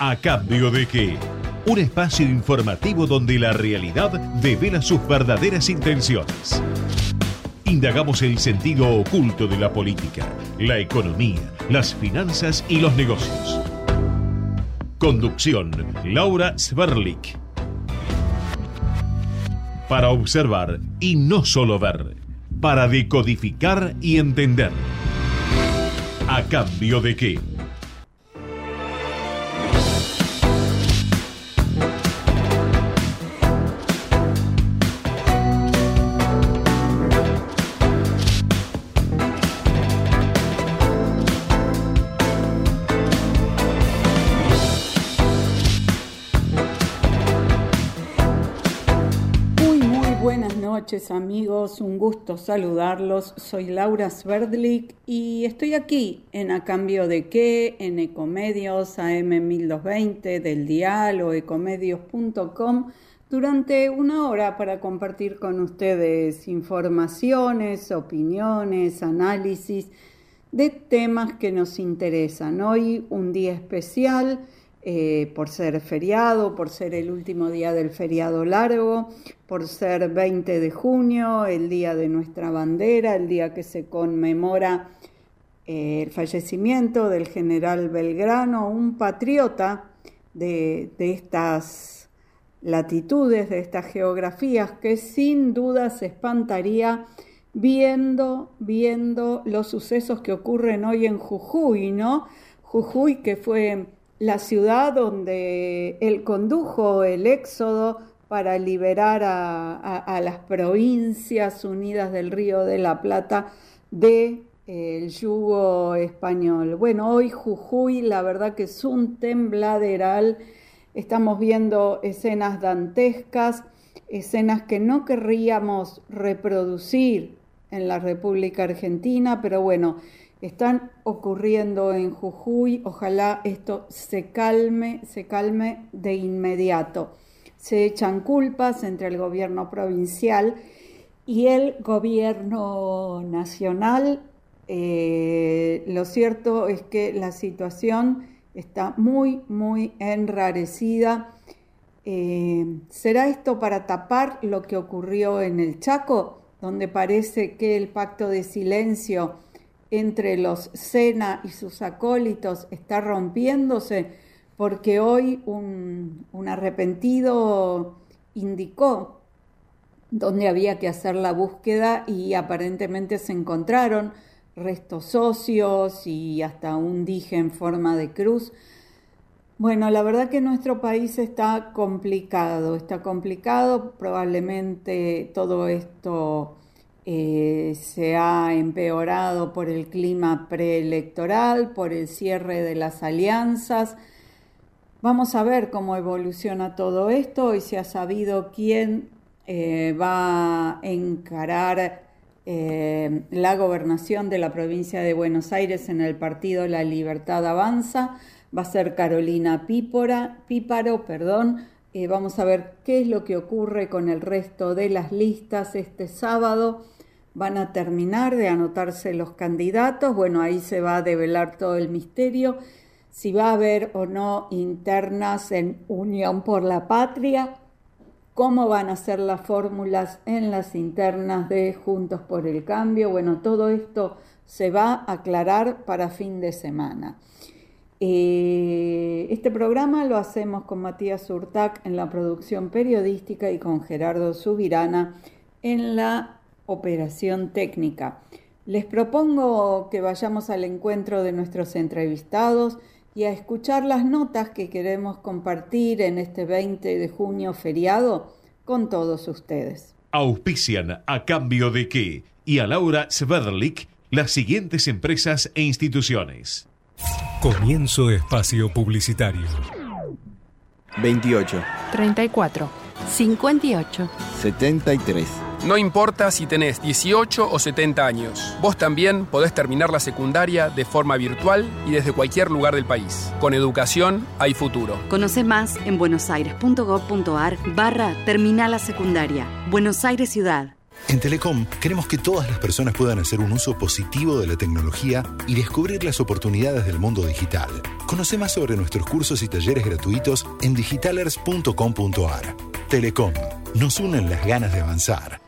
¿A cambio de qué? Un espacio informativo donde la realidad devela sus verdaderas intenciones. Indagamos el sentido oculto de la política, la economía, las finanzas y los negocios. Conducción, Laura Sverlik. Para observar y no solo ver. Para decodificar y entender. ¿A cambio de qué? Amigos, un gusto saludarlos. Soy Laura Sverdlik y estoy aquí en A Cambio de qué, en Ecomedios AM1220 del dial o ecomedios.com durante una hora para compartir con ustedes informaciones, opiniones, análisis de temas que nos interesan. Hoy un día especial eh, por ser feriado, por ser el último día del feriado largo, por ser 20 de junio, el día de nuestra bandera, el día que se conmemora eh, el fallecimiento del general Belgrano, un patriota de, de estas latitudes, de estas geografías, que sin duda se espantaría viendo, viendo los sucesos que ocurren hoy en Jujuy, ¿no? Jujuy que fue la ciudad donde él condujo el éxodo para liberar a, las provincias unidas del Río de la Plata de, yugo español. Bueno, hoy Jujuy la verdad que es un tembladeral, estamos viendo escenas dantescas, escenas que no querríamos reproducir en la República Argentina, pero bueno, están ocurriendo en Jujuy. Ojalá esto se calme, se calme de inmediato. Se echan culpas entre el gobierno provincial y el gobierno nacional. Eh, lo cierto es que la situación está muy, muy enrarecida. Eh, ¿Será esto para tapar lo que ocurrió en el Chaco, donde parece que el pacto de silencio entre los Sena y sus acólitos está rompiéndose porque hoy un, arrepentido indicó dónde había que hacer la búsqueda y aparentemente se encontraron restos socios y hasta un dije en forma de cruz. Bueno, la verdad que nuestro país está complicado, está complicado, probablemente todo esto eh, se ha empeorado por el clima preelectoral, por el cierre de las alianzas. Vamos a ver cómo evoluciona todo esto y se ha sabido quién eh, va a encarar eh, la gobernación de la provincia de Buenos Aires en el partido La Libertad Avanza. Va a ser Carolina Pípora, Píparo, perdón. vamos a ver qué es lo que ocurre con el resto de las listas este sábado van a terminar de anotarse los candidatos, bueno, ahí se va a develar todo el misterio, si va a haber o no internas en Unión por la Patria, cómo van a ser las fórmulas en las internas de Juntos por el Cambio, bueno, todo esto se va a aclarar para fin de semana. Eh, este programa lo hacemos con Matías Urtac en la producción periodística y con Gerardo Subirana en la operación técnica. Les propongo que vayamos al encuentro de nuestros entrevistados y a escuchar las notas que queremos compartir en este 20 de junio feriado con todos ustedes. Auspician a cambio de qué y a Laura Sverlik las siguientes empresas e instituciones. Comienzo espacio publicitario. 28. 34. 58. 73. No importa si tenés 18 o 70 años, vos también podés terminar la secundaria de forma virtual y desde cualquier lugar del país. Con educación hay futuro. Conoce más en buenosaires.gov.ar barra Terminal la Secundaria. Buenos Aires Ciudad. En Telecom queremos que todas las personas puedan hacer un uso positivo de la tecnología y descubrir las oportunidades del mundo digital. Conoce más sobre nuestros cursos y talleres gratuitos en digitalers.com.ar. Telecom, nos unen las ganas de avanzar.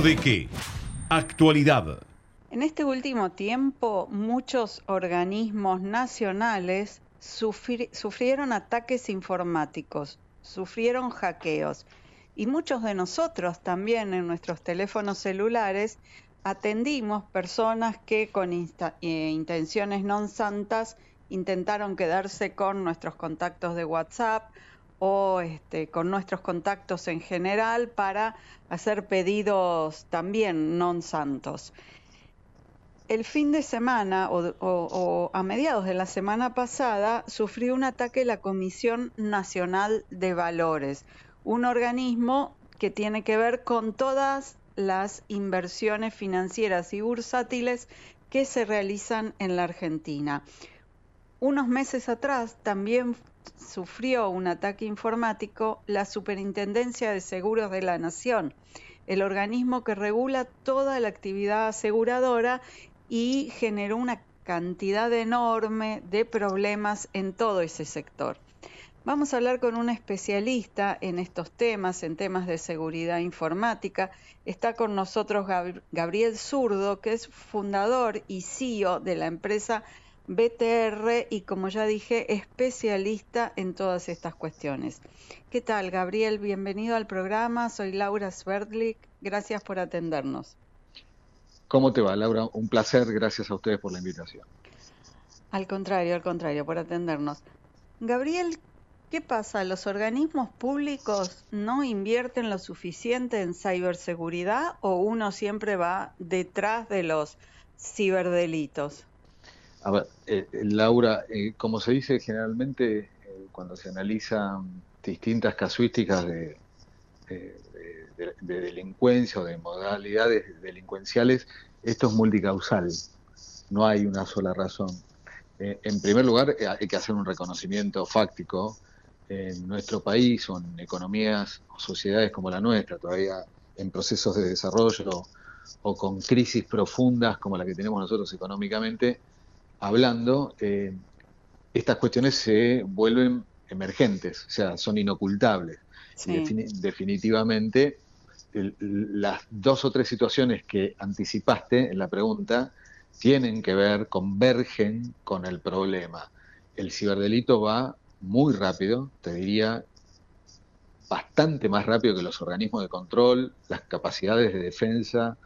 De qué? Actualidad. En este último tiempo, muchos organismos nacionales sufrieron ataques informáticos, sufrieron hackeos y muchos de nosotros también en nuestros teléfonos celulares atendimos personas que con eh, intenciones non santas intentaron quedarse con nuestros contactos de WhatsApp o este, con nuestros contactos en general para hacer pedidos también non santos. El fin de semana o, a mediados de la semana pasada sufrió un ataque la Comisión Nacional de Valores, un organismo que tiene que ver con todas las inversiones financieras y bursátiles que se realizan en la Argentina. Unos meses atrás también sufrió un ataque informático la Superintendencia de Seguros de la Nación, el organismo que regula toda la actividad aseguradora y generó una cantidad enorme de problemas en todo ese sector. Vamos a hablar con un especialista en estos temas, en temas de seguridad informática. Está con nosotros Gabriel Zurdo, que es fundador y CEO de la empresa BTR y, como ya dije, especialista en todas estas cuestiones. ¿Qué tal, Gabriel? Bienvenido al programa. Soy Laura Sverdlik. Gracias por atendernos. ¿Cómo te va, Laura? Un placer. Gracias a ustedes por la invitación. Al contrario, al contrario, por atendernos. Gabriel, ¿qué pasa? ¿Los organismos públicos no invierten lo suficiente en ciberseguridad o uno siempre va detrás de los ciberdelitos? A ver, eh, eh, Laura, eh, como se dice generalmente cuando se analizan distintas casuísticas de, delincuencia o de modalidades delincuenciales, esto es multicausal, no hay una sola razón. en primer lugar, hay que hacer un reconocimiento fáctico en nuestro país o en economías o sociedades como la nuestra, todavía en procesos de desarrollo o con crisis profundas como la que tenemos nosotros económicamente, hablando, eh, estas cuestiones se vuelven emergentes, o sea, son inocultables. definitivamente, las dos o tres situaciones que anticipaste en la pregunta tienen que ver, convergen con el problema. El ciberdelito va muy rápido, te diría bastante más rápido que los organismos de control, las capacidades de defensa,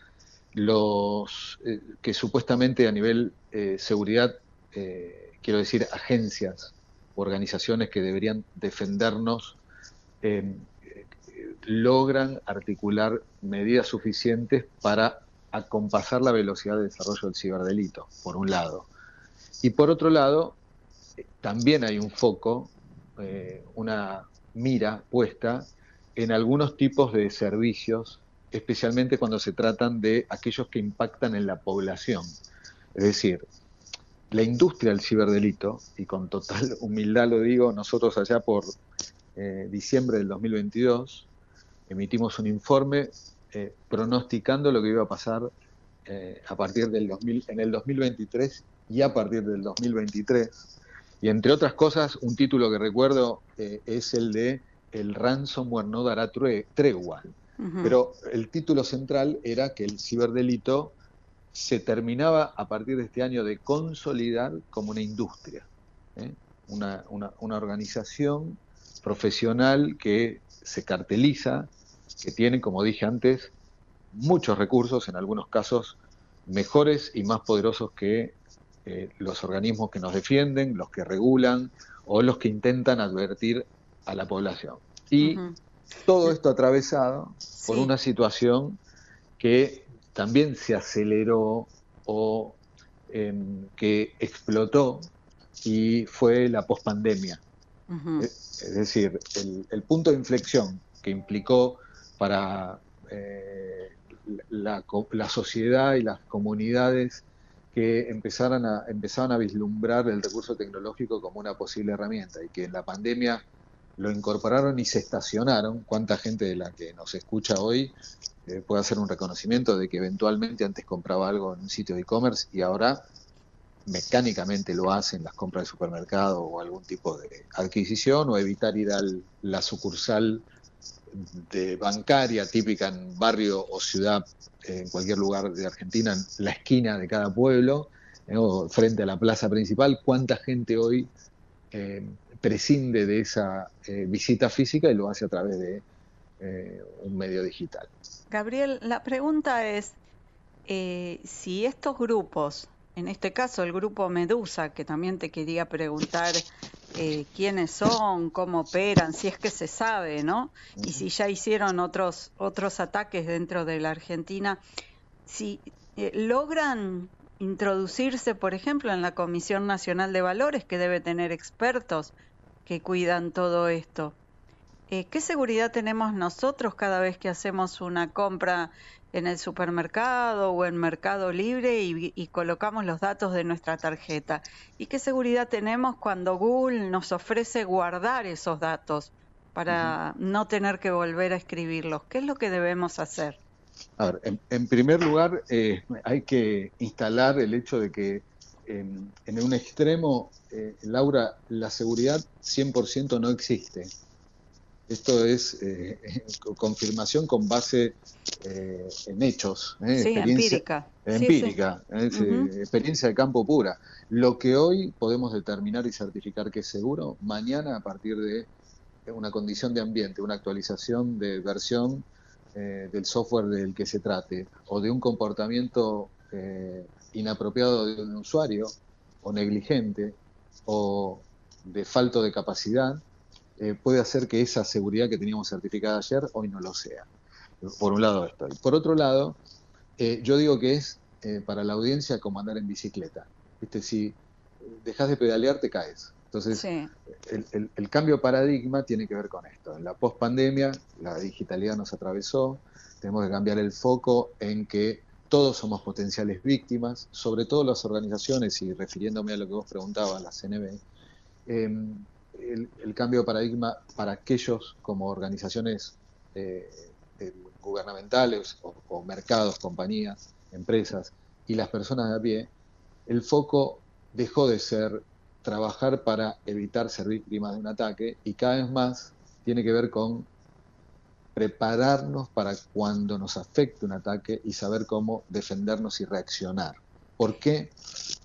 los eh, que supuestamente a nivel eh, seguridad, eh, quiero decir, agencias, organizaciones que deberían defendernos, logran articular medidas suficientes para acompasar la velocidad de desarrollo del ciberdelito, por un lado. Y por otro lado, también hay un foco, una mira puesta en algunos tipos de servicios especialmente cuando se tratan de aquellos que impactan en la población. Es decir, la industria del ciberdelito, y con total humildad lo digo, nosotros allá por eh, diciembre del 2022 emitimos un informe eh, pronosticando lo que iba a pasar eh, a partir del 2000, en el 2023 y a partir del 2023. Y entre otras cosas, un título que recuerdo es el de El ransomware no dará tregua. Pero el título central era que el ciberdelito se terminaba a partir de este año de consolidar como una industria, ¿eh? una, organización profesional que se carteliza, que tiene, como dije antes, muchos recursos, en algunos casos mejores y más poderosos que eh, los organismos que nos defienden, los que regulan o los que intentan advertir a la población. Y todo esto atravesado por una situación que también se aceleró o em, que explotó y fue la pospandemia. Es decir, el, punto de inflexión que implicó para eh, la, la, sociedad y las comunidades que empezaran a, empezaban a vislumbrar el recurso tecnológico como una posible herramienta y que en la pandemia lo incorporaron y se estacionaron. ¿Cuánta gente de la que nos escucha hoy eh, puede hacer un reconocimiento de que eventualmente antes compraba algo en un sitio de e-commerce y ahora mecánicamente lo hacen las compras de supermercado o algún tipo de adquisición o evitar ir a la sucursal de bancaria típica en barrio o ciudad en cualquier lugar de Argentina, en la esquina de cada pueblo, eh, o frente a la plaza principal, cuánta gente hoy eh, prescinde de esa eh, visita física y lo hace a través de un medio digital. Gabriel, la pregunta es si estos grupos en este caso el grupo Medusa, que también te quería preguntar eh, quiénes son, cómo operan, si es que se sabe, ¿no? Y si ya hicieron otros, otros ataques dentro de la Argentina, si eh, logran introducirse, por ejemplo, en la Comisión Nacional de Valores, que debe tener expertos que cuidan todo esto. Eh, ¿Qué seguridad tenemos nosotros cada vez que hacemos una compra en el supermercado o en Mercado Libre y, colocamos los datos de nuestra tarjeta. ¿Y qué seguridad tenemos cuando Google nos ofrece guardar esos datos para no tener que volver a escribirlos? ¿Qué es lo que debemos hacer? A ver, en, primer lugar, eh, hay que instalar el hecho de que en un extremo, eh, Laura, la seguridad 100% no existe. Esto es eh, confirmación con base eh, en hechos, eh, empírica. Empírica, experiencia de campo pura. Lo que hoy podemos determinar y certificar que es seguro, mañana a partir de una condición de ambiente, una actualización de versión del software del que se trate, o de un comportamiento inapropiado de un usuario, o negligente, o de falto de capacidad, eh, puede hacer que esa seguridad que teníamos certificada ayer hoy no lo sea. Por un lado esto. por otro lado, eh, yo digo que es eh, para la audiencia como andar en bicicleta. ¿Viste? Si dejas de pedalear, te caes. Entonces, el, el, cambio de paradigma tiene que ver con esto. En la pospandemia, la digitalidad nos atravesó, tenemos que cambiar el foco en que todos somos potenciales víctimas, sobre todo las organizaciones, y refiriéndome a lo que vos preguntabas, la CNB, el, cambio de paradigma para aquellos como organizaciones eh, eh, gubernamentales o, mercados, compañías, empresas y las personas de a pie, el foco dejó de ser trabajar para evitar ser víctimas de un ataque y cada vez más tiene que ver con prepararnos para cuando nos afecte un ataque y saber cómo defendernos y reaccionar. ¿Por qué?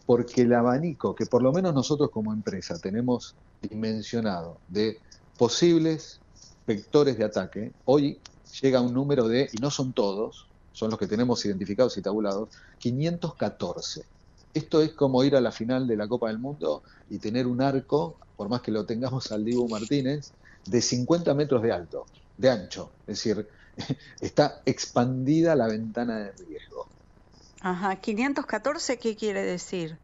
Porque el abanico que por lo menos nosotros como empresa tenemos dimensionado de posibles vectores de ataque, hoy llega a un número de, y no son todos, son los que tenemos identificados y tabulados, 514. Esto es como ir a la final de la Copa del Mundo y tener un arco, por más que lo tengamos al Dibu Martínez, de 50 metros de alto, de ancho. Es decir, está expandida la ventana de riesgo. Ajá, 514, ¿qué quiere decir?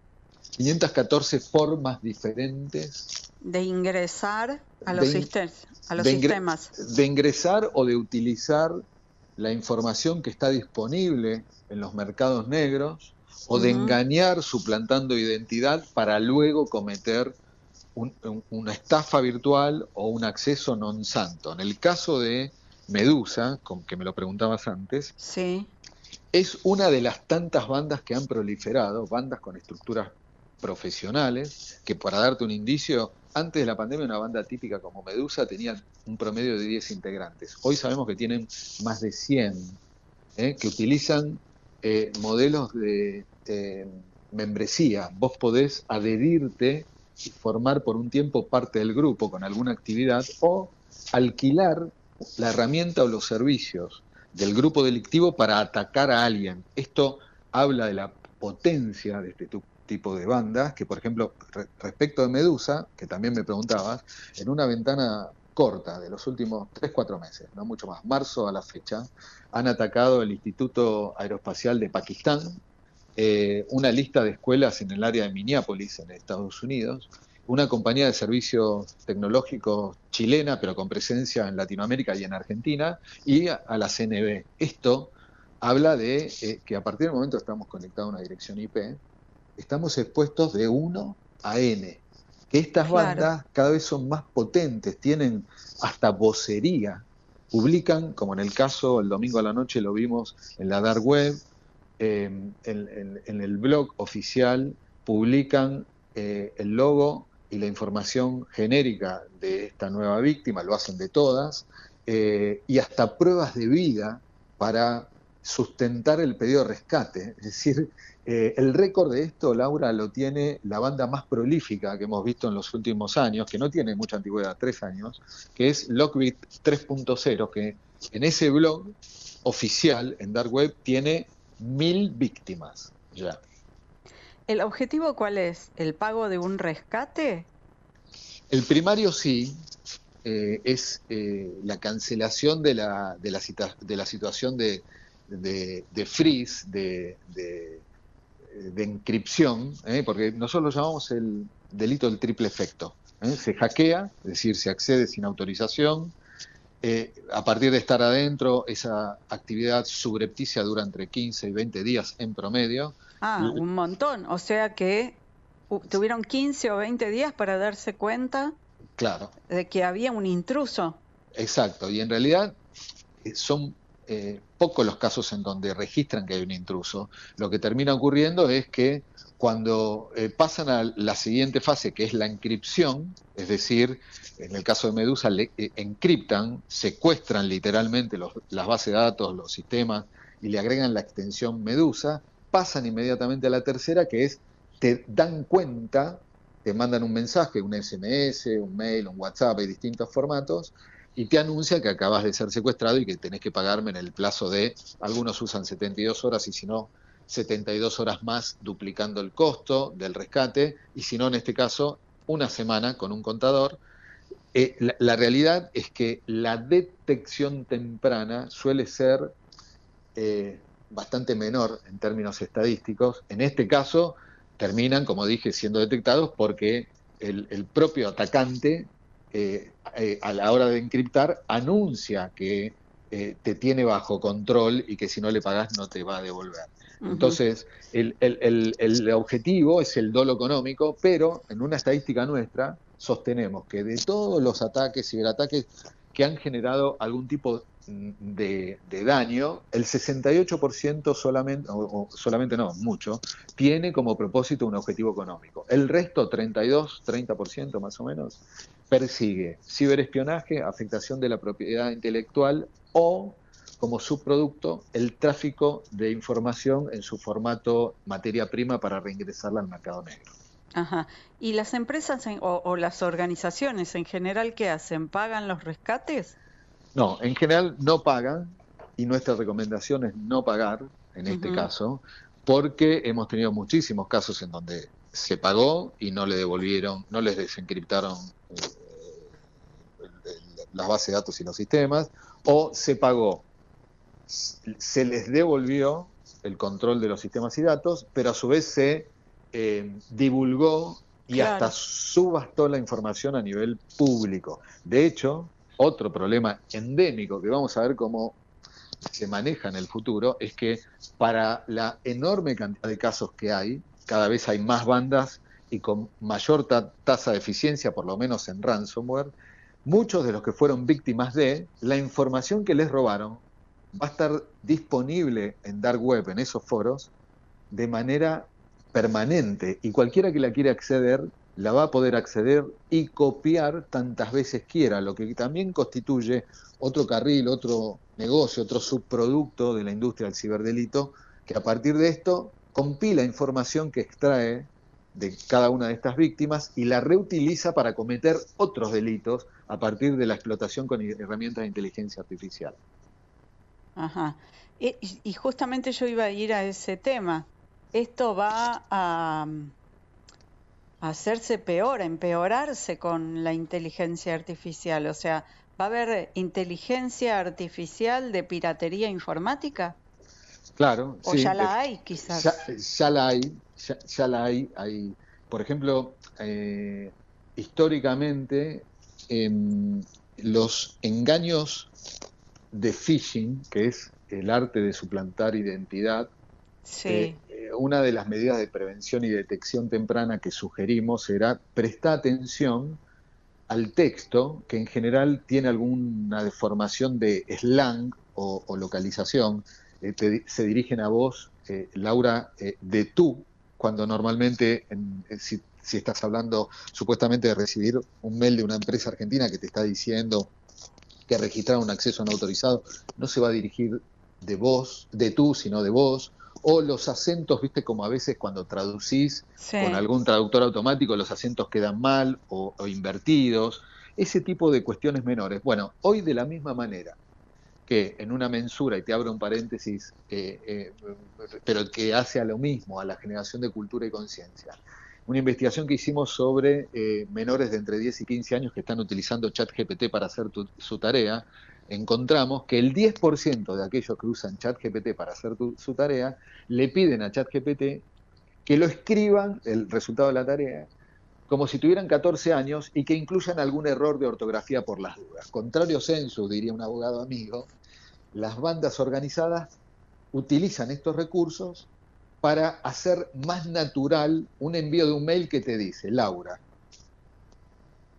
514 formas diferentes de ingresar a los, a los sistemas. De ingresar o de utilizar la información que está disponible en los mercados negros o de engañar suplantando identidad para luego cometer una estafa virtual o un acceso non santo. En el caso de Medusa, con que me lo preguntabas antes, sí. es una de las tantas bandas que han proliferado, bandas con estructuras profesionales, que para darte un indicio, antes de la pandemia una banda típica como Medusa tenía un promedio de 10 integrantes. Hoy sabemos que tienen más de 100, ¿eh? que utilizan eh, modelos de membresía. Vos podés adherirte formar por un tiempo parte del grupo con alguna actividad o alquilar la herramienta o los servicios del grupo delictivo para atacar a alguien. Esto habla de la potencia de este tipo de bandas, que por ejemplo, respecto de Medusa, que también me preguntabas, en una ventana corta de los últimos 3-4 meses, no mucho más, marzo a la fecha, han atacado el Instituto Aeroespacial de Pakistán, eh, una lista de escuelas en el área de Minneapolis, en Estados Unidos, una compañía de servicios tecnológicos chilena, pero con presencia en Latinoamérica y en Argentina, y a, la CNB. Esto habla de eh, que a partir del momento que estamos conectados a una dirección IP, estamos expuestos de 1 a N que estas bandas cada vez son más potentes, tienen hasta vocería, publican, como en el caso el domingo a la noche lo vimos en la dark web, em, en, el blog oficial publican eh, el logo y la información genérica de esta nueva víctima, lo hacen de todas, eh, y hasta pruebas de vida para sustentar el pedido de rescate. Es decir, eh, el récord de esto, Laura, lo tiene la banda más prolífica que hemos visto en los últimos años, que no tiene mucha antigüedad, tres años, que es Lockbit 3.0, que en ese blog oficial en Dark Web tiene mil víctimas ya. ¿El objetivo cuál es? ¿El pago de un rescate? El primario sí, eh, es eh, la cancelación de la, de la, de la situación de, de, freeze, de, de inscripción, ¿eh? porque nosotros lo llamamos el delito del triple efecto. ¿eh? Se hackea, es decir, se accede sin autorización. Eh, a partir de estar adentro, esa actividad subrepticia dura entre 15 y 20 días en promedio. Ah, un montón. O sea que tuvieron 15 o 20 días para darse cuenta claro. de que había un intruso. Exacto, y en realidad son eh, pocos los casos en donde registran que hay un intruso. Lo que termina ocurriendo es que cuando eh, pasan a la siguiente fase, que es la encripción, es decir, en el caso de Medusa, le, eh, encriptan, secuestran literalmente las bases de datos, los sistemas, y le agregan la extensión Medusa, pasan inmediatamente a la tercera, que es, te dan cuenta, te mandan un mensaje, un SMS, un mail, un WhatsApp, hay distintos formatos, y te anuncia que acabas de ser secuestrado y que tenés que pagarme en el plazo de, algunos usan 72 horas y si no, 72 horas más duplicando el costo del rescate y si no, en este caso, una semana con un contador. Eh, la, realidad es que la detección temprana suele ser eh, bastante menor en términos estadísticos. En este caso, terminan, como dije, siendo detectados porque el, propio atacante eh, a la hora de encriptar anuncia que te tiene bajo control y que si no le pagas no te va a devolver. Entonces, el, el, objetivo es el dolo económico, pero en una estadística nuestra sostenemos que de todos los ataques, ciberataques que han generado algún tipo de, daño, el 68% solamente, o, solamente no, mucho, tiene como propósito un objetivo económico. El resto, 32, 30% más o menos, persigue ciberespionaje, afectación de la propiedad intelectual o, como subproducto, el tráfico de información en su formato materia prima para reingresarla al mercado negro. Ajá. ¿Y las empresas o, o, las organizaciones en general qué hacen? ¿Pagan los rescates? No, en general no pagan y nuestra recomendación es no pagar en este caso, porque hemos tenido muchísimos casos en donde se pagó y no le devolvieron, no les desencriptaron eh, las bases de datos y los sistemas, o se pagó, se les devolvió el control de los sistemas y datos, pero a su vez se eh, divulgó y hasta subastó la información a nivel público. De hecho, otro problema endémico que vamos a ver cómo se maneja en el futuro es que para la enorme cantidad de casos que hay, cada vez hay más bandas y con mayor tasa de eficiencia, por lo menos en ransomware, muchos de los que fueron víctimas de la información que les robaron va a estar disponible en Dark Web, en esos foros, de manera permanente y cualquiera que la quiera acceder la va a poder acceder y copiar tantas veces quiera, lo que también constituye otro carril, otro negocio, otro subproducto de la industria del ciberdelito, que a partir de esto compila información que extrae de cada una de estas víctimas y la reutiliza para cometer otros delitos a partir de la explotación con herramientas de inteligencia artificial. Ajá. Y, justamente yo iba a ir a ese tema. esto va a, a hacerse peor, a empeorarse con la inteligencia artificial. O sea, ¿va a haber inteligencia artificial de piratería informática? Claro. O ya la hay, quizás. Ya, la hay, ya, la hay. hay por ejemplo, eh, históricamente, em, los engaños de phishing, que es el arte de suplantar identidad, sí. Eh, una de las medidas de prevención y detección temprana que sugerimos era prestar atención al texto, que en general tiene alguna deformación de slang o, localización, eh, se dirigen a vos, eh, Laura, de tú, cuando normalmente, si, si, estás hablando supuestamente de recibir un mail de una empresa argentina que te está diciendo que registraron un acceso no autorizado, no se va a dirigir de vos, de tú, sino de vos, o los acentos, viste, como a veces cuando traducís con algún traductor automático, los acentos quedan mal o, invertidos, ese tipo de cuestiones menores. Bueno, hoy de la misma manera que en una mensura, y te abro un paréntesis, eh, eh, pero que hace a lo mismo, a la generación de cultura y conciencia. Una investigación que hicimos sobre eh, menores de entre 10 y 15 años que están utilizando ChatGPT para hacer su tarea, encontramos que el 10% de aquellos que usan ChatGPT para hacer su tarea le piden a ChatGPT que lo escriban, el resultado de la tarea, como si tuvieran 14 años y que incluyan algún error de ortografía por las dudas. Contrario censo, diría un abogado amigo, las bandas organizadas utilizan estos recursos para hacer más natural un envío de un mail que te dice, Laura,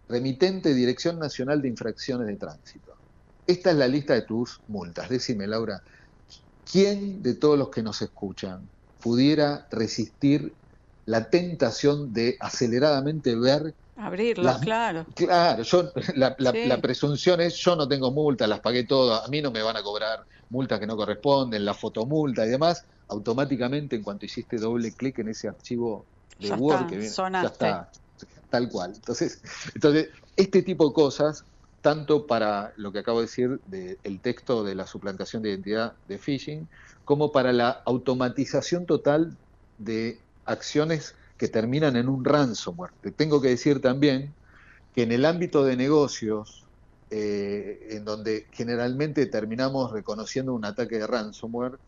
remitente Dirección Nacional de Infracciones de Tránsito esta es la lista de tus multas. Decime, Laura, ¿quién de todos los que nos escuchan pudiera resistir la tentación de aceleradamente ver... Abrirlo, claro. Claro, yo, la, presunción es, yo no tengo multa, las pagué todas, a mí no me van a cobrar multas que no corresponden, la fotomulta y demás, automáticamente en cuanto hiciste doble clic en ese archivo de Word que viene, ya está, tal cual. Entonces, entonces, este tipo de cosas tanto para lo que acabo de decir del texto de la suplantación de identidad de phishing, como para la automatización total de acciones que terminan en un ransomware. Te tengo que decir también que en el ámbito de negocios, eh, en donde generalmente terminamos reconociendo un ataque de ransomware,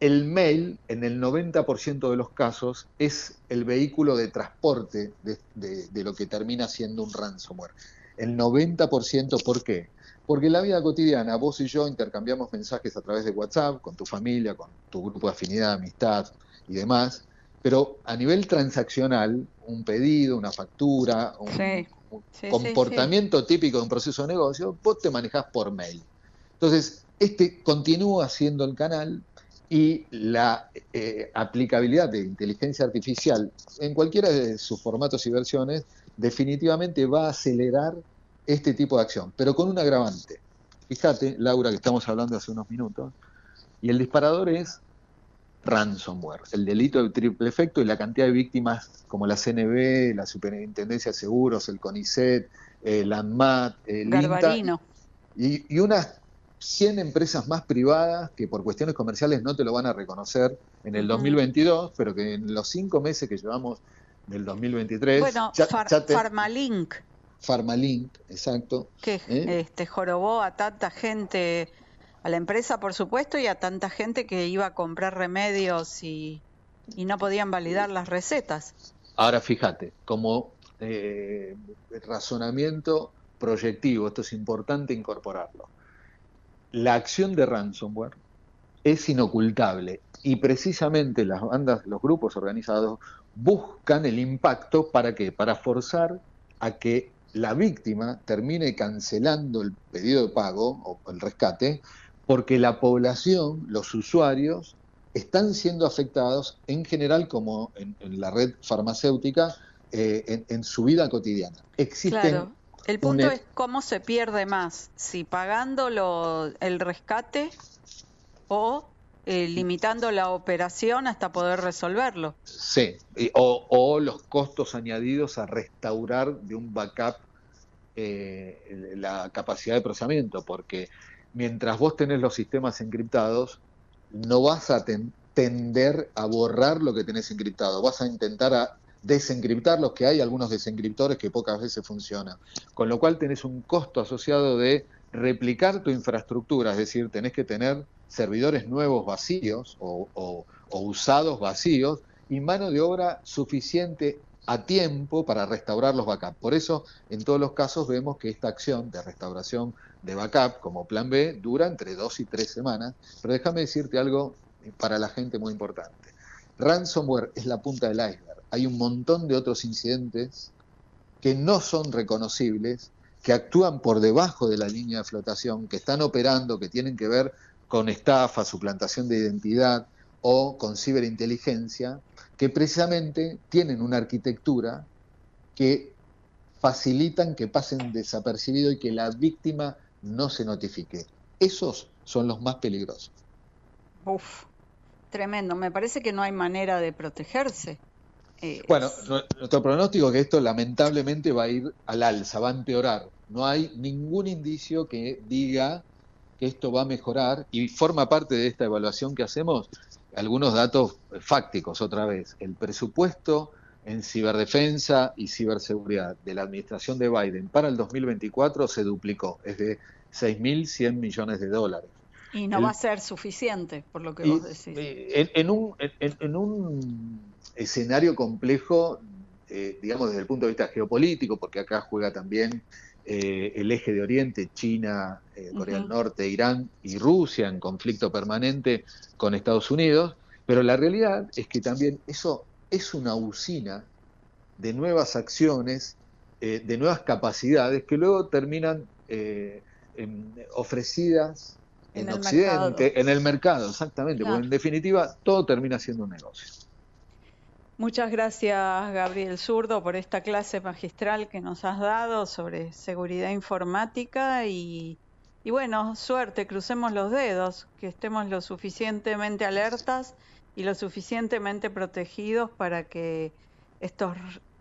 el mail, en el 90% de los casos, es el vehículo de transporte de lo que termina siendo un ransomware el 90%. ¿Por qué? Porque en la vida cotidiana vos y yo intercambiamos mensajes a través de WhatsApp, con tu familia, con tu grupo de afinidad, amistad y demás, pero a nivel transaccional, un pedido, una factura, un, comportamiento típico de un proceso de negocio, vos te manejás por mail. Entonces, este continúa siendo el canal y la eh, aplicabilidad de inteligencia artificial en cualquiera de sus formatos y versiones definitivamente va a acelerar este tipo de acción, pero con un agravante. Fíjate, Laura, que estamos hablando hace unos minutos, y el disparador es ransomware, el delito de triple efecto y la cantidad de víctimas como la CNB, la Superintendencia de Seguros, el CONICET, la ANMAT, el INTA, y, y unas 100 empresas más privadas que por cuestiones comerciales no te lo van a reconocer en el 2022, pero que en los cinco meses que llevamos del 2023... Bueno, Farmalink. Farmalink, exacto. Que ¿eh? este, jorobó a tanta gente, a la empresa por supuesto, y a tanta gente que iba a comprar remedios y, no podían validar las recetas. Ahora fíjate, como eh, razonamiento proyectivo, esto es importante incorporarlo la acción de ransomware es inocultable y precisamente las bandas, los grupos organizados buscan el impacto para qué? Para forzar a que la víctima termine cancelando el pedido de pago o el rescate porque la población, los usuarios, están siendo afectados en general como en, la red farmacéutica eh, en, su vida cotidiana. Existen el punto e- es cómo se pierde más, si pagando el rescate o eh, limitando la operación hasta poder resolverlo. Sí, o, los costos añadidos a restaurar de un backup eh, la capacidad de procesamiento, porque mientras vos tenés los sistemas encriptados, no vas a tender a borrar lo que tenés encriptado, vas a intentar a desencriptar los que hay, algunos desencriptores que pocas veces funcionan. Con lo cual tenés un costo asociado de replicar tu infraestructura, es decir, tenés que tener servidores nuevos vacíos o, usados vacíos y mano de obra suficiente a tiempo para restaurar los backups. Por eso, en todos los casos vemos que esta acción de restauración de backup como plan B dura entre dos y tres semanas. Pero déjame decirte algo para la gente muy importante. Ransomware es la punta del iceberg. Hay un montón de otros incidentes que no son reconocibles, que actúan por debajo de la línea de flotación, que están operando, que tienen que ver con estafa, suplantación de identidad o con ciberinteligencia, que precisamente tienen una arquitectura que facilitan que pasen desapercibido y que la víctima no se notifique. Esos son los más peligrosos. Uf, tremendo. Me parece que no hay manera de protegerse. Bueno, nuestro pronóstico es que esto lamentablemente va a ir al alza, va a empeorar. No hay ningún indicio que diga que esto va a mejorar y forma parte de esta evaluación que hacemos algunos datos fácticos otra vez. El presupuesto en ciberdefensa y ciberseguridad de la administración de Biden para el 2024 se duplicó, es de 6.100 millones de dólares. Y no va a ser suficiente, por lo que vos decís. En, un, en, un, escenario complejo, eh, digamos desde el punto de vista geopolítico, porque acá juega también eh, el eje de Oriente, China, eh, Corea del Norte, Irán y Rusia en conflicto permanente con Estados Unidos, pero la realidad es que también eso es una usina de nuevas acciones, de nuevas capacidades que luego terminan ofrecidas en, Occidente, en el mercado, exactamente, porque en definitiva todo termina siendo un negocio. Muchas gracias, Gabriel Zurdo, por esta clase magistral que nos has dado sobre seguridad informática y, bueno, suerte, crucemos los dedos, que estemos lo suficientemente alertas y lo suficientemente protegidos para que estos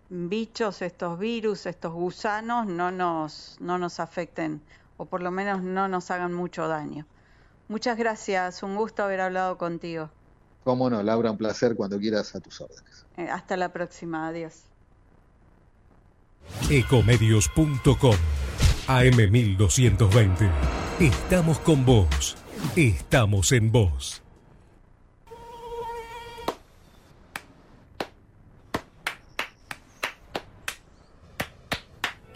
bichos, estos virus, estos gusanos no nos, no nos afecten o por lo menos no nos hagan mucho daño. Muchas gracias, un gusto haber hablado contigo. Cómo no, Laura, un placer cuando quieras a tus órdenes. Eh, hasta la próxima, adiós. Ecomedios.com AM1220. Estamos con vos. Estamos en vos.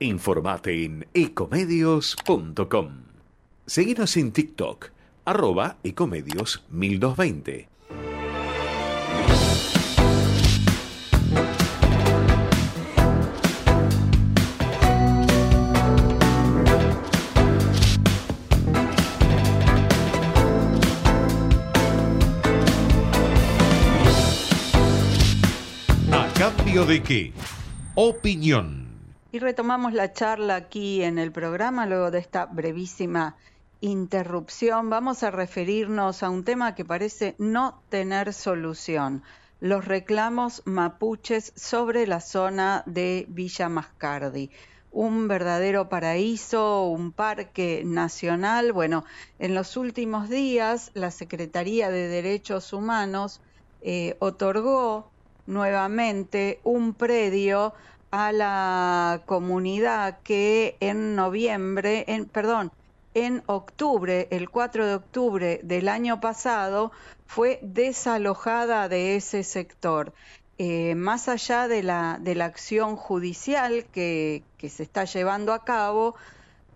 Informate en ecomedios.com. Seguinos en TikTok, arroba ecomedios 1220. ¿A cambio de qué? Opinión y retomamos la charla aquí en el programa luego de esta brevísima interrupción. Vamos a referirnos a un tema que parece no tener solución. Los reclamos mapuches sobre la zona de Villa Mascardi. Un verdadero paraíso, un parque nacional. Bueno, en los últimos días la Secretaría de Derechos Humanos eh, otorgó nuevamente un predio a la comunidad que en noviembre, en, perdón, en octubre, el 4 de octubre del año pasado, fue desalojada de ese sector. Eh, más allá de la, de la acción judicial que, que, se está llevando a cabo,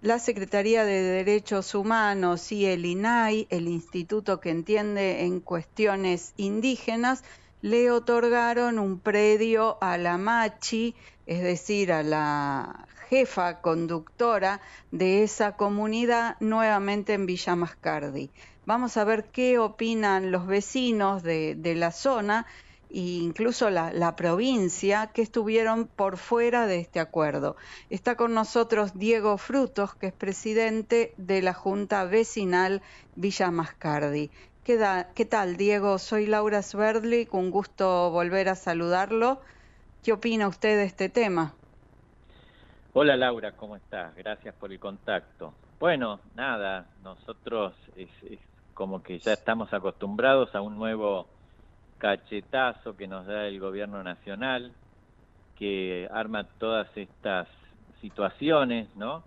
la Secretaría de Derechos Humanos y el INAI, el instituto que entiende en cuestiones indígenas, le otorgaron un predio a la Machi es decir, a la jefa conductora de esa comunidad nuevamente en Villa Mascardi. Vamos a ver qué opinan los vecinos de, la zona e incluso la, provincia que estuvieron por fuera de este acuerdo. Está con nosotros Diego Frutos, que es presidente de la Junta Vecinal Villa Mascardi. ¿Qué, ¿Qué tal, Diego? Soy Laura Sverdlik, un gusto volver a saludarlo. ¿Qué opina usted de este tema? Hola Laura, ¿cómo estás? Gracias por el contacto. Bueno, nada, nosotros es, como que ya estamos acostumbrados a un nuevo cachetazo que nos da el gobierno nacional, que arma todas estas situaciones, ¿no?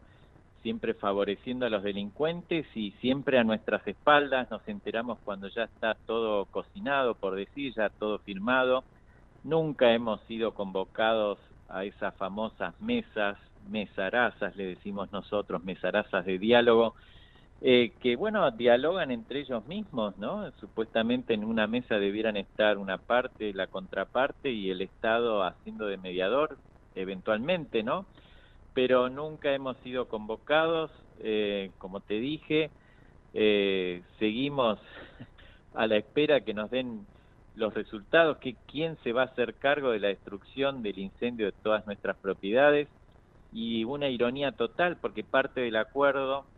Siempre favoreciendo a los delincuentes y siempre a nuestras espaldas nos enteramos cuando ya está todo cocinado, por decir, ya todo firmado. Nunca hemos sido convocados a esas famosas mesas mesarazas, le decimos nosotros, mesarazas de diálogo, eh, que bueno, dialogan entre ellos mismos, ¿no? Supuestamente en una mesa debieran estar una parte, la contraparte y el Estado haciendo de mediador, eventualmente, ¿no? Pero nunca hemos sido convocados, eh, como te dije, eh, seguimos a la espera que nos den los resultados, que quién se va a hacer cargo de la destrucción del incendio de todas nuestras propiedades y una ironía total porque parte del acuerdo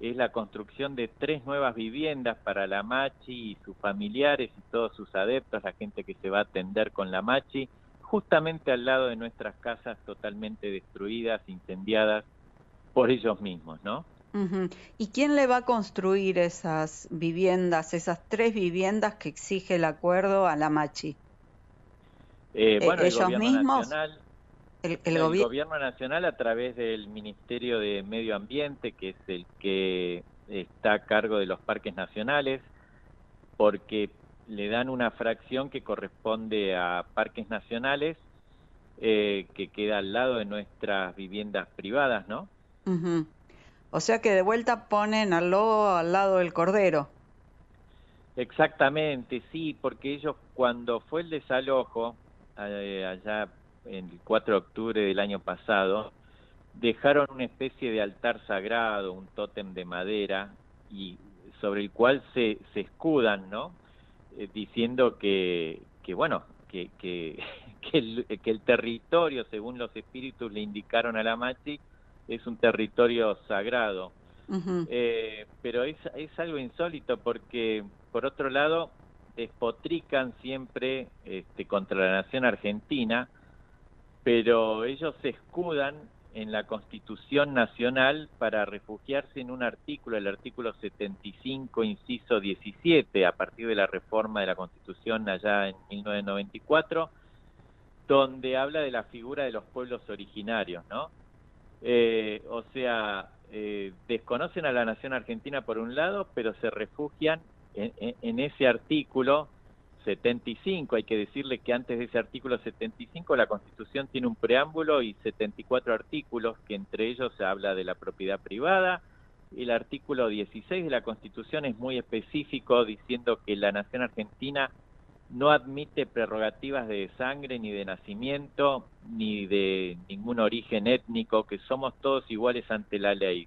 es la construcción de tres nuevas viviendas para la Machi y sus familiares y todos sus adeptos, la gente que se va a atender con la Machi, justamente al lado de nuestras casas totalmente destruidas, incendiadas por ellos mismos, ¿no? ¿Y quién le va a construir esas viviendas, esas tres viviendas que exige el acuerdo a la Machi? Eh, bueno, ¿Ellos mismos? El, gobierno nacional a través del Ministerio de Medio Ambiente, que es el que está a cargo de los parques nacionales, porque le dan una fracción que corresponde a parques nacionales, eh, que queda al lado de nuestras viviendas privadas, ¿no? O sea que de vuelta ponen al lobo al lado del cordero. Exactamente, sí, porque ellos cuando fue el desalojo, eh, allá el 4 de octubre del año pasado, dejaron una especie de altar sagrado, un tótem de madera, y sobre el cual se, escudan, ¿no? Eh, diciendo que, que bueno, que, que, que, el, que el territorio, según los espíritus le indicaron a la Machi, es un territorio sagrado. eh, pero es, es algo insólito porque, por otro lado, despotrican siempre este, contra la nación argentina, pero ellos se escudan en la Constitución Nacional para refugiarse en un artículo, el artículo 75, inciso 17, a partir de la reforma de la Constitución allá en 1994, donde habla de la figura de los pueblos originarios, ¿no? Eh, o sea, eh, desconocen a la nación argentina por un lado, pero se refugian en ese artículo 75, hay que decirle que antes de ese artículo 75 la Constitución tiene un preámbulo y 74 artículos, que entre ellos se habla de la propiedad privada. El artículo 16 de la Constitución es muy específico diciendo que la nación argentina no admite prerrogativas de sangre ni de nacimiento ni de ningún origen étnico, que somos todos iguales ante la ley.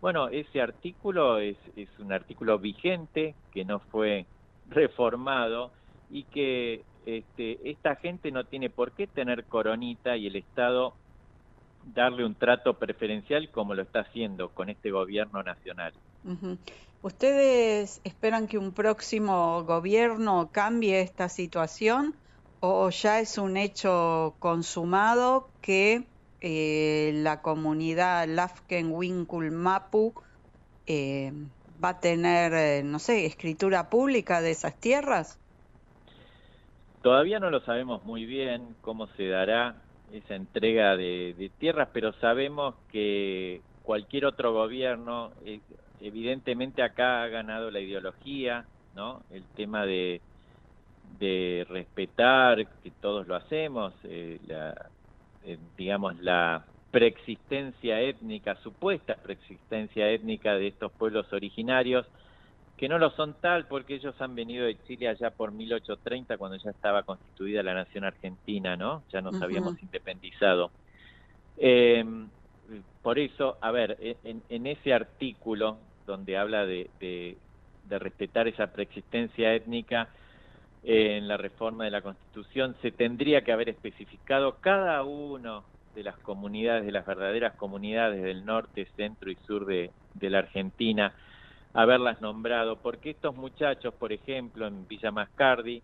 Bueno, ese artículo es, es un artículo vigente que no fue reformado y que este, esta gente no tiene por qué tener coronita y el Estado darle un trato preferencial como lo está haciendo con este gobierno nacional. ¿Ustedes esperan que un próximo gobierno cambie esta situación o ya es un hecho consumado que eh, la comunidad Lafken Winkul Mapu eh, va a tener, eh, no sé, escritura pública de esas tierras? Todavía no lo sabemos muy bien cómo se dará esa entrega de, tierras, pero sabemos que cualquier otro gobierno, evidentemente acá ha ganado la ideología, ¿no? El tema de, de respetar, que todos lo hacemos, eh, la, eh, digamos, la preexistencia étnica, supuesta preexistencia étnica de estos pueblos originarios, que no lo son tal porque ellos han venido de Chile allá por 1830 cuando ya estaba constituida la nación argentina, ¿no? Ya nos habíamos independizado. Em, por eso, a ver, e, en, ese artículo donde habla de, de, respetar esa preexistencia étnica, en la reforma de la Constitución se tendría que haber especificado cada uno de las comunidades, de las verdaderas comunidades del norte, centro y sur de, la Argentina, haberlas nombrado, porque estos muchachos, por ejemplo, en Villa Mascardi,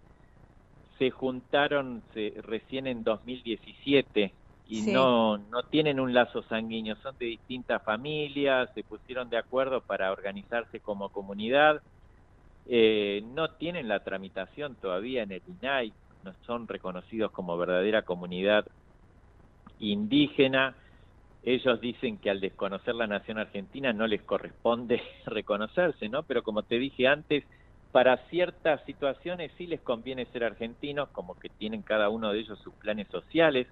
se juntaron recién en 2017 y no, no tienen un lazo sanguíneo, son de distintas familias, se pusieron de acuerdo para organizarse como comunidad eh, no tienen la tramitación todavía en el INAI, no son reconocidos como verdadera comunidad indígena. Ellos dicen que al desconocer la nación argentina no les corresponde reconocerse, ¿no? Pero como te dije antes, para ciertas situaciones sí les conviene ser argentinos, como que tienen cada uno de ellos sus planes sociales,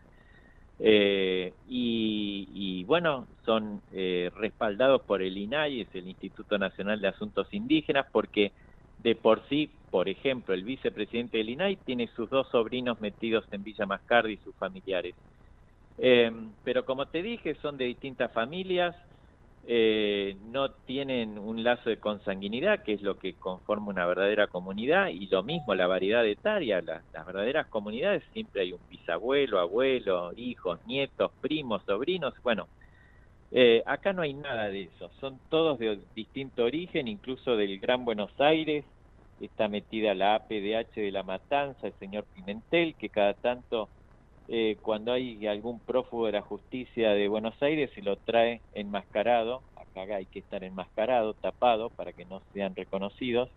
eh, y, bueno, son eh, respaldados por el INAI, es el Instituto Nacional de Asuntos Indígenas, porque de por sí, por ejemplo, el vicepresidente del INAI tiene sus dos sobrinos metidos en Villa Mascardi y sus familiares. Eh, pero como te dije, son de distintas familias, eh, no tienen un lazo de consanguinidad, que es lo que conforma una verdadera comunidad, y lo mismo la variedad etaria, las verdaderas comunidades siempre hay un bisabuelo, abuelo, hijos, nietos, primos, sobrinos, bueno, eh, acá no hay nada de eso, son todos de distinto origen, incluso del Gran Buenos Aires, está metida la APDH de la Matanza, el señor Pimentel, que cada tanto, eh, cuando hay algún prófugo de la justicia de Buenos Aires, se lo trae enmascarado, acá hay que estar enmascarado, tapado, para que no sean reconocidos,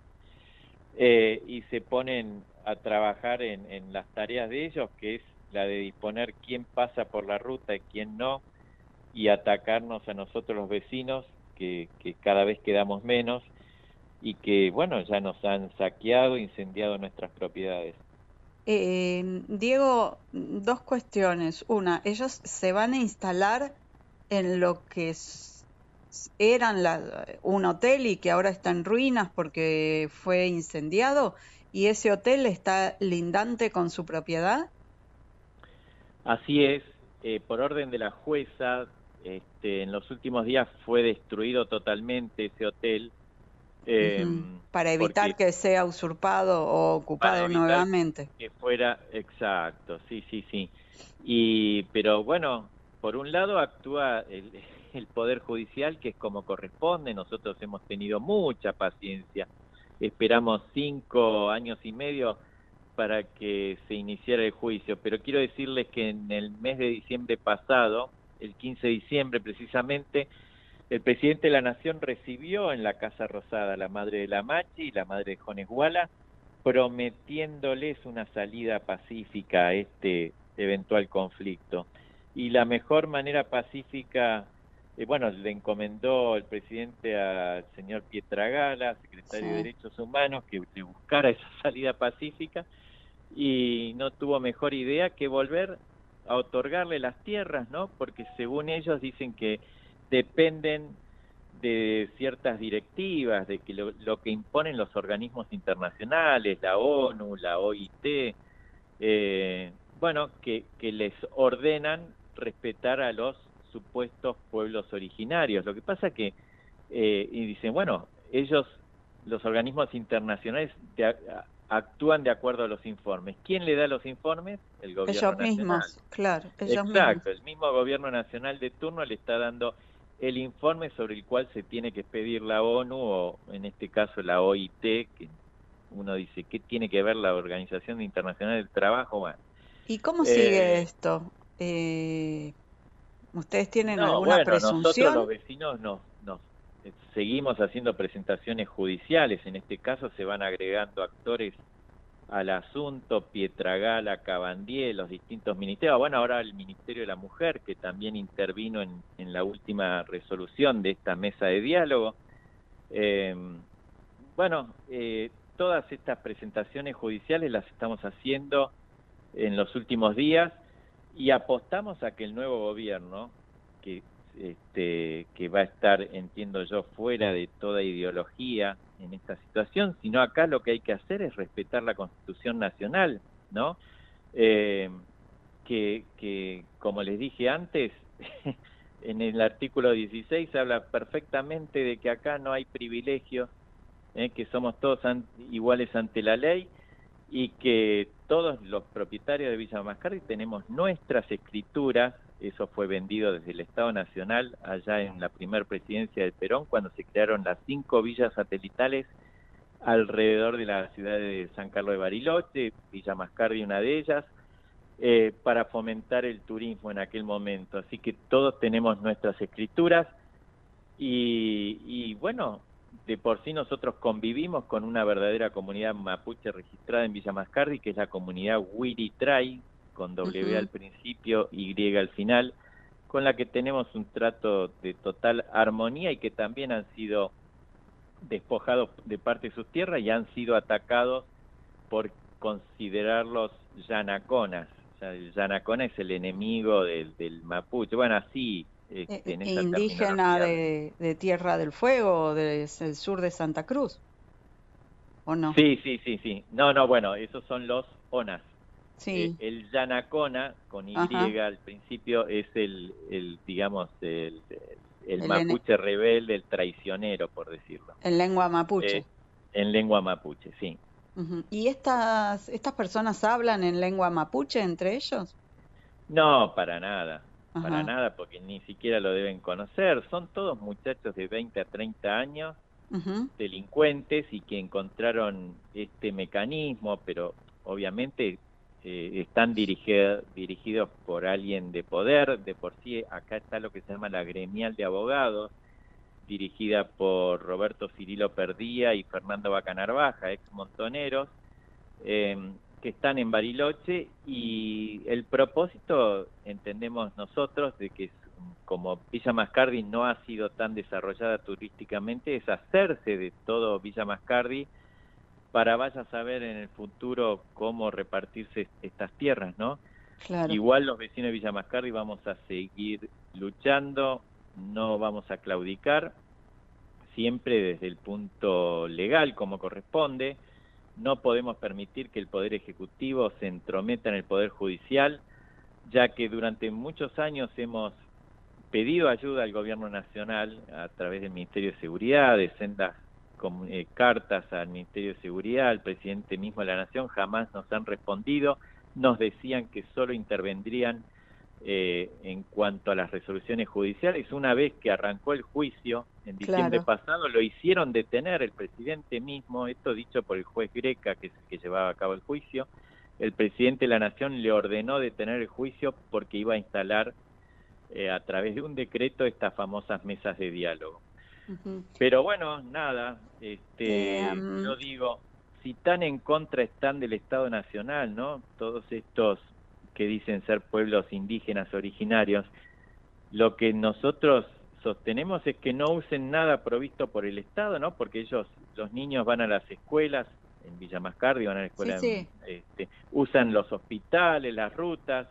eh, y se ponen a trabajar en, en las tareas de ellos, que es la de disponer quién pasa por la ruta y quién no, y atacarnos a nosotros los vecinos, que, cada vez quedamos menos y que, bueno, ya nos han saqueado, incendiado nuestras propiedades. Eh, Diego, dos cuestiones. Una, ellos se van a instalar en lo que eran un hotel y que ahora está en ruinas porque fue incendiado y ese hotel está lindante con su propiedad. Así es, eh, por orden de la jueza este, en los últimos días fue destruido totalmente ese hotel. Em, para evitar que sea usurpado o ocupado nuevamente. Que fuera, exacto, sí, sí, sí. Y, pero bueno, por un lado actúa el, el Poder Judicial, que es como corresponde, nosotros hemos tenido mucha paciencia, esperamos cinco años y medio para que se iniciara el juicio, pero quiero decirles que en el mes de diciembre pasado, el 15 de diciembre precisamente, el presidente de la Nación recibió en la Casa Rosada a la madre de la Machi y la madre de Jones Guala, prometiéndoles una salida pacífica a este eventual conflicto. Y la mejor manera pacífica, eh, bueno, le encomendó el presidente al señor Pietragala, secretario de Derechos Humanos, que le buscara esa salida pacífica y no tuvo mejor idea que volver a otorgarle las tierras, ¿no? Porque según ellos dicen que dependen de ciertas directivas, de que lo, que imponen los organismos internacionales, la ONU, la OIT, eh, bueno, que, que les ordenan respetar a los supuestos pueblos originarios. Lo que pasa que, eh, y dicen, bueno, ellos, los organismos internacionales, actúan de acuerdo a los informes. ¿Quién le da los informes? El gobierno ellos mismos, claro. Ellos Exacto, el mismo gobierno nacional de turno le está dando el informe sobre el cual se tiene que pedir la ONU o en este caso la OIT, que uno dice, ¿qué tiene que ver la Organización Internacional del Trabajo? Bueno, ¿Y cómo sigue eh, esto? Eh, ¿Ustedes tienen alguna bueno, presunción? Nosotros los vecinos nos, nos seguimos haciendo presentaciones judiciales, en este caso se van agregando actores al asunto, Pietragala, Cabandier, los distintos ministerios, bueno, ahora el Ministerio de la Mujer, que también intervino en, la última resolución de esta mesa de diálogo. Eh, bueno, eh, todas estas presentaciones judiciales las estamos haciendo en los últimos días y apostamos a que el nuevo gobierno, que este, que va a estar, entiendo yo, fuera de toda ideología en esta situación, sino acá lo que hay que hacer es respetar la Constitución Nacional, ¿no? Eh, que, que, como les dije antes, en el artículo 16 habla perfectamente de que acá no hay privilegios, ¿eh? que somos todos iguales ante la ley y que todos los propietarios de Villa Mascardi tenemos nuestras escrituras, eso fue vendido desde el Estado Nacional allá en la primera presidencia del Perón, cuando se crearon las cinco villas satelitales alrededor de la ciudad de San Carlos de Bariloche, Villa Mascardi una de ellas, eh, para fomentar el turismo en aquel momento. Así que todos tenemos nuestras escrituras y, bueno, de por sí nosotros convivimos con una verdadera comunidad mapuche registrada en Villa Mascardi, que es la comunidad Trai, con W al principio, Y al final, con la que tenemos un trato de total armonía y que también han sido despojados de parte de sus tierras y han sido atacados por considerarlos yanaconas. O sea, el yanacona es el enemigo del, del mapuche. Bueno, así este, eh, indígena de, Tierra del Fuego, del sur de Santa Cruz, ¿o no? Sí, sí, sí, sí. No, no, bueno, esos son los ONAS. Sí. Eh, el Yanacona, con Y al principio, es el, el digamos, el, el, mapuche rebelde, el traicionero, por decirlo. En lengua mapuche. Eh, en lengua mapuche, sí. ¿Y estas, estas personas hablan en lengua mapuche entre ellos? No, para nada para nada, porque ni siquiera lo deben conocer. Son todos muchachos de 20 a 30 años, delincuentes y que encontraron este mecanismo, pero obviamente eh, están dirigidos por alguien de poder. De por sí, acá está lo que se llama la gremial de abogados, dirigida por Roberto Cirilo Perdía y Fernando Bacanarbaja, ex montoneros. Eh, que están en Bariloche y el propósito, entendemos nosotros, de que como Villa Mascardi no ha sido tan desarrollada turísticamente, es hacerse de todo Villa Mascardi para vaya a saber en el futuro cómo repartirse estas tierras, ¿no? Igual los vecinos de Villa Mascardi vamos a seguir luchando, no vamos a claudicar, siempre desde el punto legal como corresponde, no podemos permitir que el Poder Ejecutivo se entrometa en el Poder Judicial, ya que durante muchos años hemos pedido ayuda al Gobierno Nacional a través del Ministerio de Seguridad, de sendas eh, cartas al Ministerio de Seguridad, al presidente mismo de la Nación, jamás nos han respondido, nos decían que solo intervendrían eh, en cuanto a las resoluciones judiciales. Una vez que arrancó el juicio, en diciembre pasado, lo hicieron detener el presidente mismo, esto dicho por el juez Greca, que es el que llevaba a cabo el juicio, el presidente de la Nación le ordenó detener el juicio porque iba a instalar eh, a través de un decreto estas famosas mesas de diálogo. Pero bueno, nada, este, em. yo digo, si tan en contra están del Estado Nacional, ¿no? Todos estos que dicen ser pueblos indígenas originarios, lo que nosotros sostenemos es que no usen nada provisto por el Estado, ¿no? Porque ellos, los niños van a las escuelas, en Villa Mascardi van a la escuela, este, usan los hospitales, las rutas,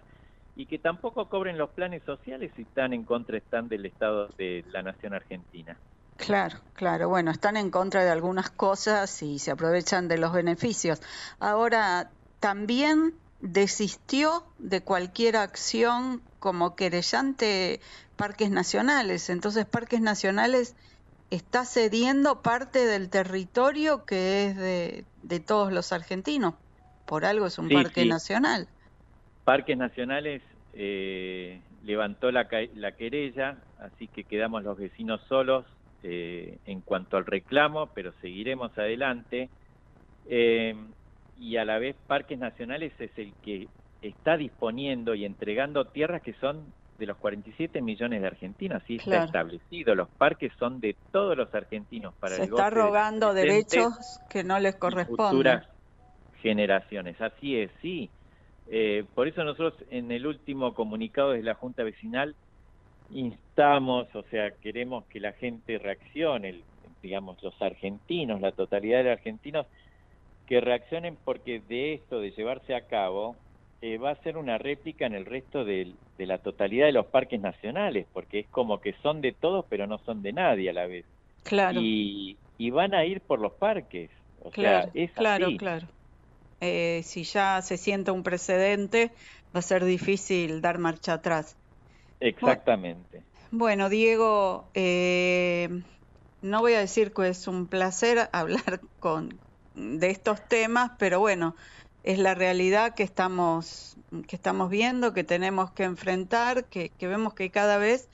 y que tampoco cobren los planes sociales si están en contra están del Estado de la Nación Argentina. Claro, claro. Bueno, están en contra de algunas cosas y se aprovechan de los beneficios. Ahora, también desistió de cualquier acción como querellante Parques Nacionales. Entonces Parques Nacionales está cediendo parte del territorio que es de, todos los argentinos. Por algo es un parque nacional. Parques Nacionales eh, levantó la, la, querella, así que quedamos los vecinos solos eh, en cuanto al reclamo, pero seguiremos adelante. Eh, y a la vez Parques Nacionales es el que está disponiendo y entregando tierras que son de los 47 millones de argentinos, así está establecido. Los parques son de todos los argentinos para Se está rogando derechos que no les corresponden. Futuras generaciones, así es, sí. Eh, por eso nosotros en el último comunicado de la Junta Vecinal instamos, o sea, queremos que la gente reaccione, digamos, los argentinos, la totalidad de los argentinos, que reaccionen porque de esto, de llevarse a cabo, eh, va a ser una réplica en el resto de, la totalidad de los parques nacionales, porque es como que son de todos, pero no son de nadie a la vez. Claro. Y, van a ir por los parques. O claro, sea, es claro, claro. Eh, si ya se sienta un precedente, va a ser difícil dar marcha atrás. Exactamente. Bueno, Diego, eh, no voy a decir que es un placer hablar con, de estos temas, pero bueno, es la realidad que estamos, que estamos viendo, que tenemos que enfrentar, que, que vemos que cada vez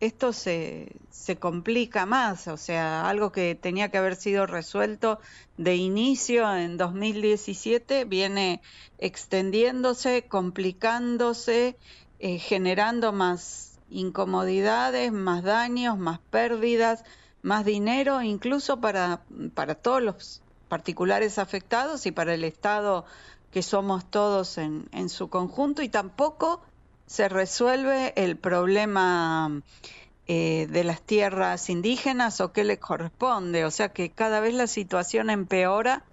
esto se, se complica más, o sea, algo que tenía que haber sido resuelto de inicio en 2017 viene extendiéndose, complicándose, eh, generando más incomodidades, más daños, más pérdidas, más dinero, incluso para, para todos los particulares afectados y para el Estado que somos todos en, en su conjunto y tampoco se resuelve el problema eh, de las tierras indígenas o qué le corresponde. O sea que cada vez la situación empeora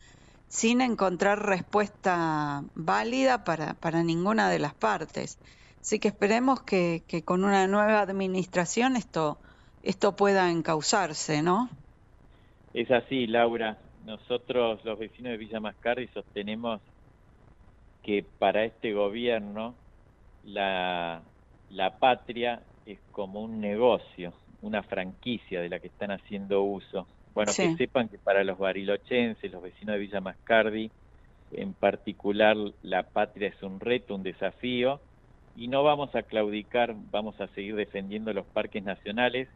sin encontrar respuesta válida para, para ninguna de las partes. Así que esperemos que, que con una nueva administración esto, esto pueda encauzarse, ¿no? Es así, Laura. Nosotros, los vecinos de Villa Mascardi, sostenemos que para este gobierno la, la patria es como un negocio, una franquicia de la que están haciendo uso. Bueno, que sepan que para los barilochenses, los vecinos de Villa Mascardi, en particular la patria es un reto, un desafío, y no vamos a claudicar, vamos a seguir defendiendo los parques nacionales,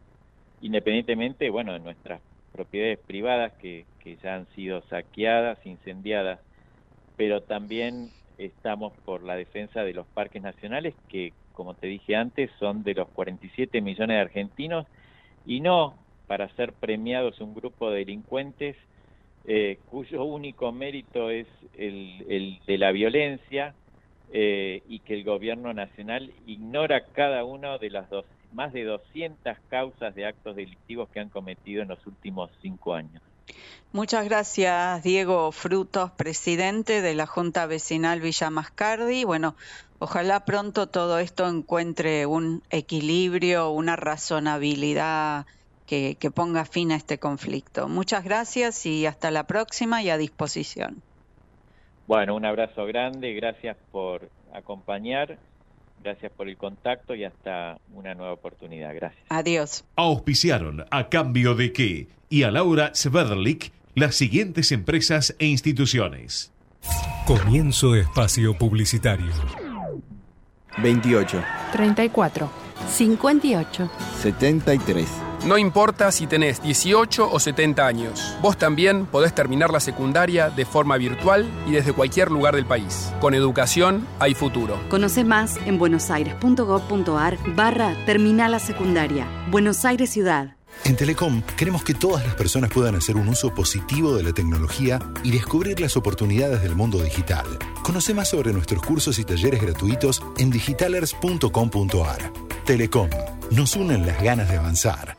independientemente, bueno, de nuestras propiedades privadas que, que ya han sido saqueadas, incendiadas, pero también estamos por la defensa de los parques nacionales que, como te dije antes, son de los 47 millones de argentinos y no para ser premiados un grupo de delincuentes eh, cuyo único mérito es el, de la violencia eh, y que el gobierno nacional ignora cada uno de las dos, más de 200 causas de actos delictivos que han cometido en los últimos cinco años. Muchas gracias, Diego Frutos, presidente de la Junta Vecinal Villa Mascardi. Bueno, ojalá pronto todo esto encuentre un equilibrio, una razonabilidad que ponga fin a este conflicto. Muchas gracias y hasta la próxima y a disposición. Bueno, un abrazo grande, gracias por acompañar, gracias por el contacto y hasta una nueva oportunidad. Gracias. Adiós. Auspiciaron a cambio de qué y a Laura Sverdlik las siguientes empresas e instituciones. Comienzo espacio publicitario. 28. 34. 58. 73. No importa si tenés 18 o 70 años, vos también podés terminar la secundaria de forma virtual y desde cualquier lugar del país. Con educación hay futuro. Conoce más en buenosaires.gov.ar barra Terminal la Secundaria. Buenos Aires Ciudad. En Telecom queremos que todas las personas puedan hacer un uso positivo de la tecnología y descubrir las oportunidades del mundo digital. Conoce más sobre nuestros cursos y talleres gratuitos en digitalers.com.ar. Telecom, nos unen las ganas de avanzar.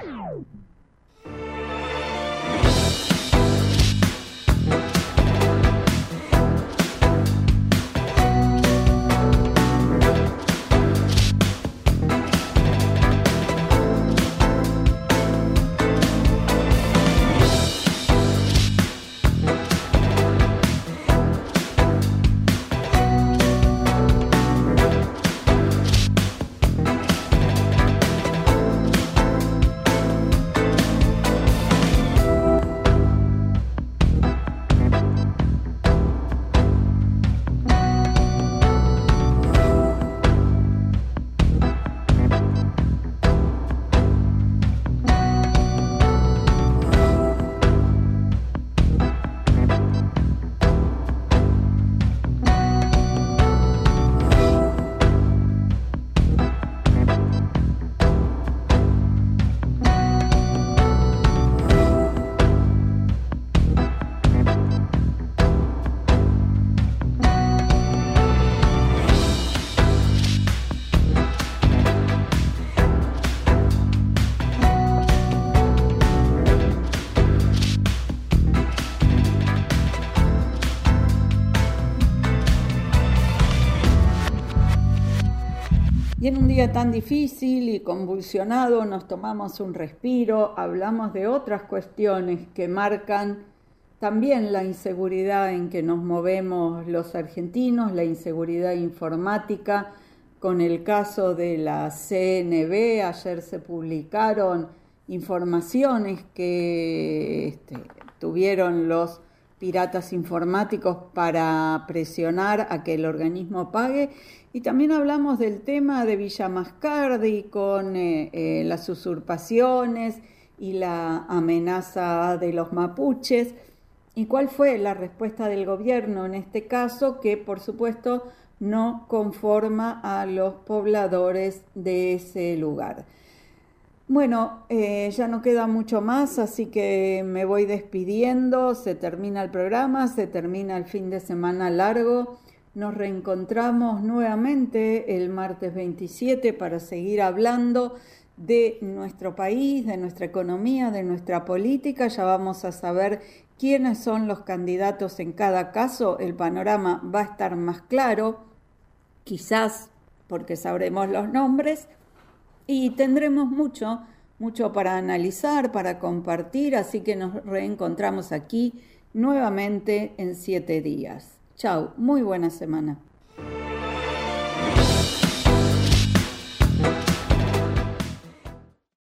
Día tan difícil y convulsionado nos tomamos un respiro, hablamos de otras cuestiones que marcan también la inseguridad en que nos movemos los argentinos, la inseguridad informática, con el caso de la CNB, ayer se publicaron informaciones que este, tuvieron los piratas informáticos para presionar a que el organismo pague. Y también hablamos del tema de Villa Mascardi con eh, eh, las usurpaciones y la amenaza de los mapuches. ¿Y cuál fue la respuesta del gobierno en este caso? Que por supuesto no conforma a los pobladores de ese lugar. Bueno, eh, ya no queda mucho más, así que me voy despidiendo. Se termina el programa, se termina el fin de semana largo. Nos reencontramos nuevamente el martes 27 para seguir hablando de nuestro país, de nuestra economía, de nuestra política. Ya vamos a saber quiénes son los candidatos en cada caso. El panorama va a estar más claro, quizás porque sabremos los nombres y tendremos mucho, mucho para analizar, para compartir, así que nos reencontramos aquí nuevamente en siete días. Chao, muy buena semana.